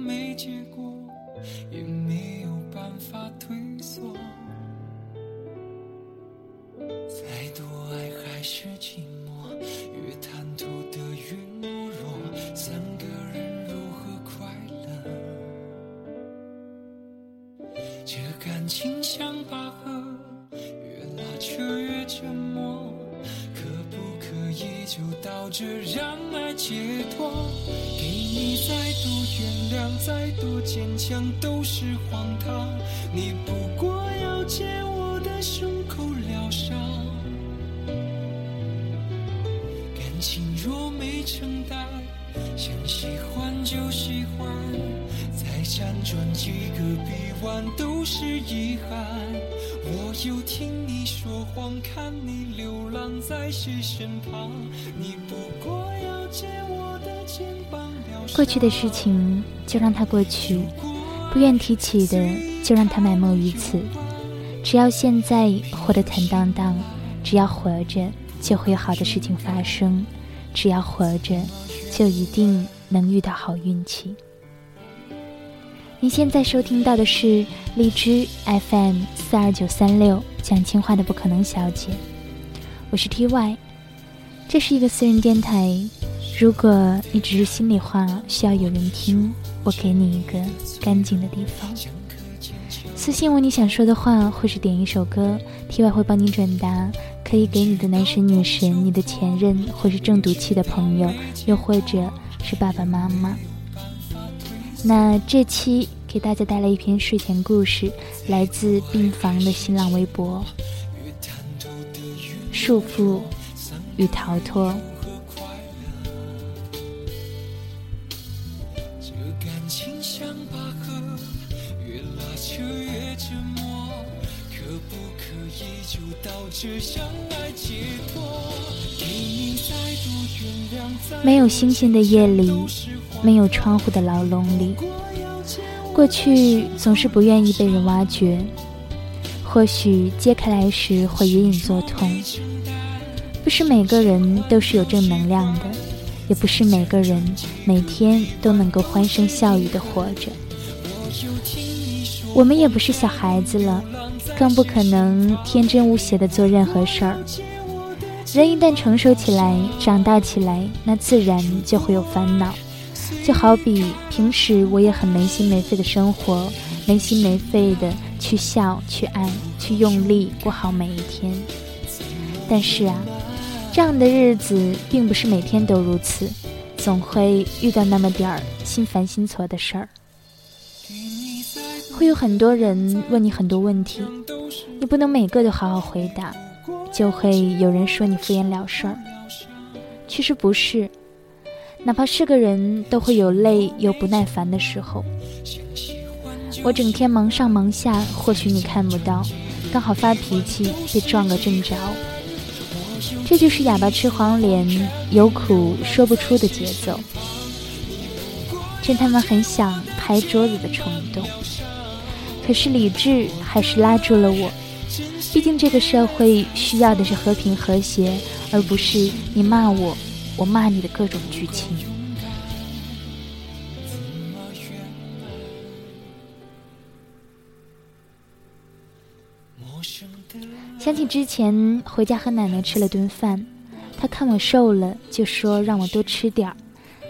没结果，也没有办法退缩。就到这让爱解脱？给你再多原谅，再多坚强都是荒唐。你不过要借我再辗转几个臂弯都是遗憾。我又听你说谎，看你流浪在谁身旁，你不过要借我的肩膀疗。过去的事情就让它过去，不愿提起的就让它埋没于此。只要现在活得坦荡荡，只要活着，就会有好的事情发生；只要活着，就一定能遇到好运气。您现在收听到的是荔枝 FM 四二九三六讲情话的不可能小姐，我是 TY，这是一个私人电台。如果你只是心里话需要有人听，我给你一个干净的地方。私信我你想说的话，或是点一首歌，TY 会帮你转达，可以给你的男神女神、你的前任，或是正赌气的朋友，又或者是爸爸妈妈。那这期给大家带来一篇睡前故事，来自病房的新浪微博。束缚与逃脱。没有星星的夜里，没有窗户的牢笼里，过去总是不愿意被人挖掘。或许揭开来时会隐隐作痛。不是每个人都是有正能量的，也不是每个人每天都能够欢声笑语的活着。我们也不是小孩子了，更不可能天真无邪的做任何事儿。人一旦成熟起来、长大起来，那自然就会有烦恼。就好比平时我也很没心没肺的生活，没心没肺的去笑、去爱、去用力过好每一天。但是啊，这样的日子并不是每天都如此，总会遇到那么点儿心烦心挫的事儿。会有很多人问你很多问题，你不能每个都好好回答，就会有人说你敷衍了事儿。其实不是，哪怕是个人都会有累有不耐烦的时候。我整天忙上忙下，或许你看不到，刚好发脾气被撞个正着。这就是哑巴吃黄连，有苦说不出的节奏。真他妈很想拍桌子的冲动。可是理智还是拉住了我，毕竟这个社会需要的是和平和谐，而不是你骂我，我骂你的各种剧情。想起之前回家和奶奶吃了顿饭，她看我瘦了，就说让我多吃点儿，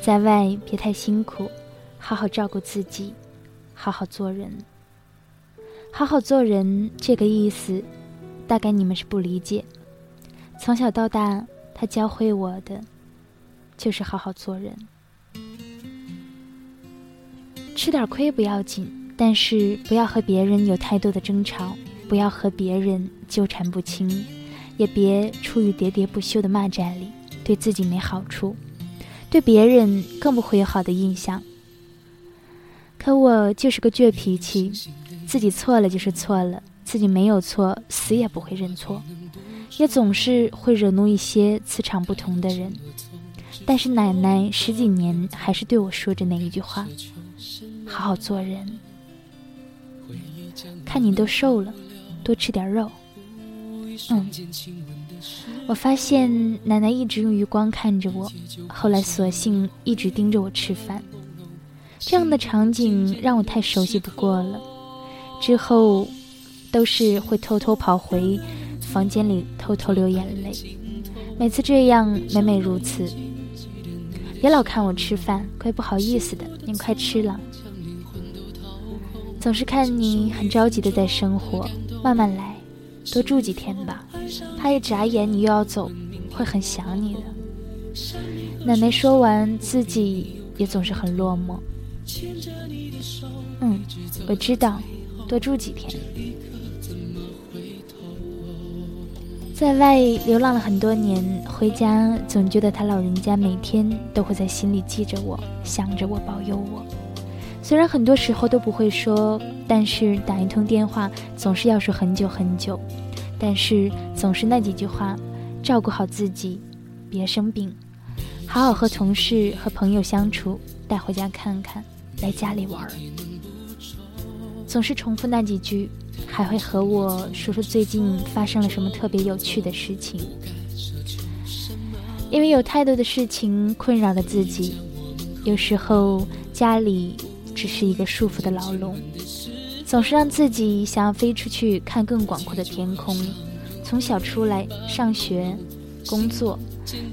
在外别太辛苦，好好照顾自己，好好做人。好好做人这个意思，大概你们是不理解。从小到大，她教会我的就是好好做人。吃点亏不要紧，但是不要和别人有太多的争吵，不要和别人纠缠不清，也别处于喋喋不休的骂战里，对自己没好处，对别人更不会有好的印象。可我就是个倔脾气。自己错了就是错了，自己没有错，死也不会认错，也总是会惹怒一些磁场不同的人。但是奶奶十几年还是对我说着那一句话：“好好做人。看你都瘦了，多吃点肉。嗯，我发现奶奶一直用余光看着我，后来索性一直盯着我吃饭。这样的场景让我太熟悉不过了。之后，都是会偷偷跑回房间里偷偷流眼泪。每次这样，每每如此。别老看我吃饭，怪不好意思的。您快吃了。总是看你很着急的在生活，慢慢来，多住几天吧。怕一眨眼你又要走，会很想你的。奶奶说完，自己也总是很落寞。嗯，我知道，多住几天。在外流浪了很多年，回家总觉得他老人家每天都会在心里记着我，想着我，保佑我。虽然很多时候都不会说，但是打一通电话总是要说很久很久。但是总是那几句话：照顾好自己，别生病，好好和同事和朋友相处，带回家看看。来家里玩，总是重复那几句，还会和我说说最近发生了什么特别有趣的事情。因为有太多的事情困扰了自己，有时候家里只是一个束缚的牢笼，总是让自己想要飞出去看更广阔的天空。从小出来上学、工作，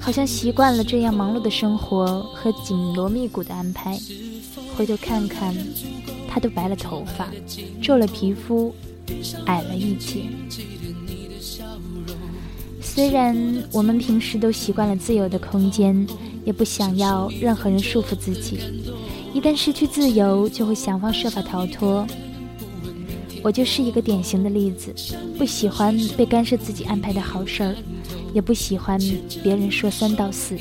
好像习惯了这样忙碌的生活和紧锣密鼓的安排。回头看看，他都白了头发，皱了皮肤，矮了一截。虽然我们平时都习惯了自由的空间，也不想要任何人束缚自己，一旦失去自由，就会想方设法逃脱。我就是一个典型的例子，不喜欢被干涉自己安排的好事儿，也不喜欢别人说三道四，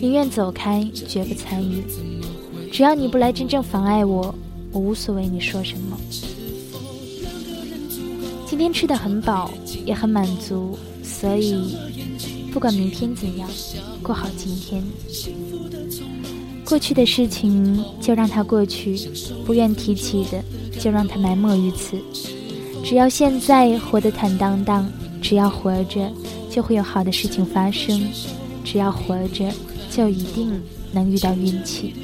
宁愿走开，绝不参与。只要你不来真正妨碍我，我无所谓你说什么。今天吃的很饱，也很满足，所以不管明天怎样，过好今天。过去的事情就让它过去，不愿提起的就让它埋没于此。只要现在活得坦荡荡，只要活着就会有好的事情发生，只要活着就一定能遇到运气。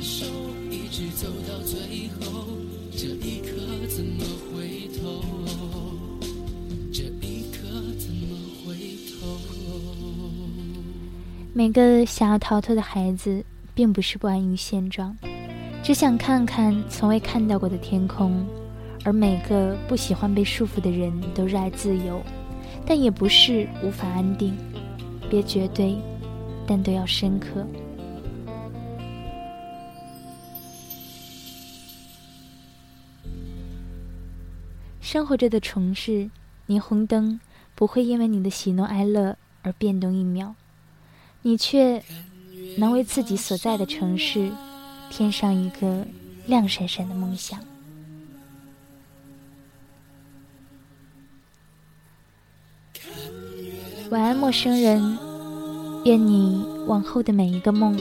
每个想要逃脱的孩子，并不是不安于现状，只想看看从未看到过的天空；而每个不喜欢被束缚的人，都热爱自由，但也不是无法安定。别绝对，但都要深刻。生活着的城市，霓虹灯不会因为你的喜怒哀乐而变动一秒。你却能为自己所在的城市添上一个亮闪闪的梦想。晚安，陌生人。愿你往后的每一个梦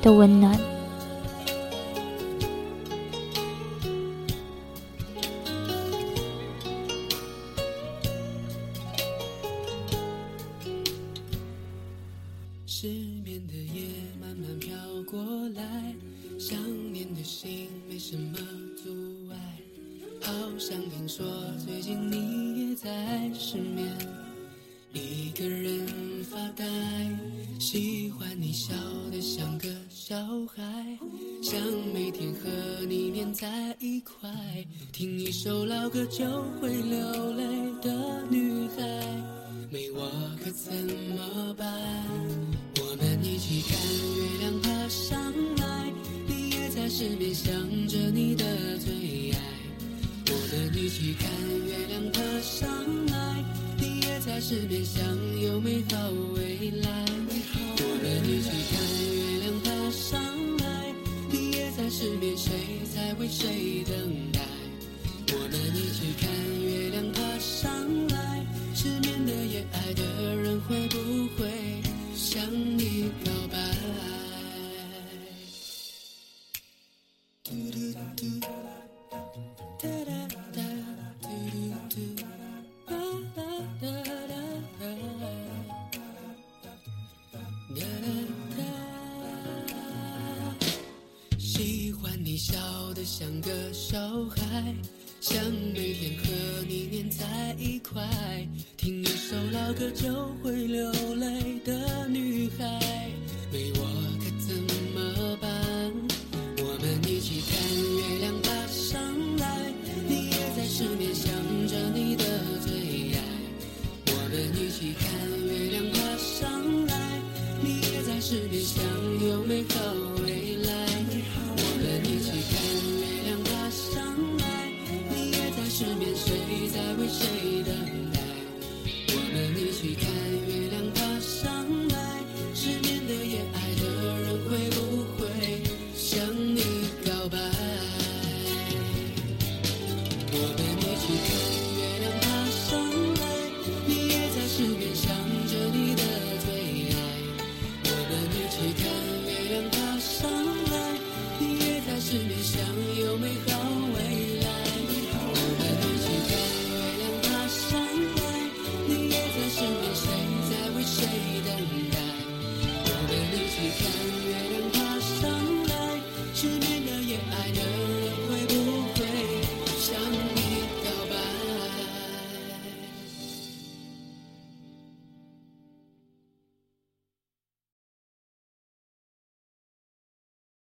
都温暖。好像听说最近你也在失眠一个人发呆喜欢你笑得像个小孩。想每天和你粘在一块听一首老歌就会流泪。的女孩。没我可怎么办我们一起看月亮爬上来你也在失眠想着你的最我们一起看月亮爬上来，你也在失眠想有美好未来。我们一起看月亮爬上来，你也在失眠，谁在为谁等待？我们一起看你笑得像个小孩，想每天和你粘在一块，听一首老歌就会流泪的女孩，没我该怎么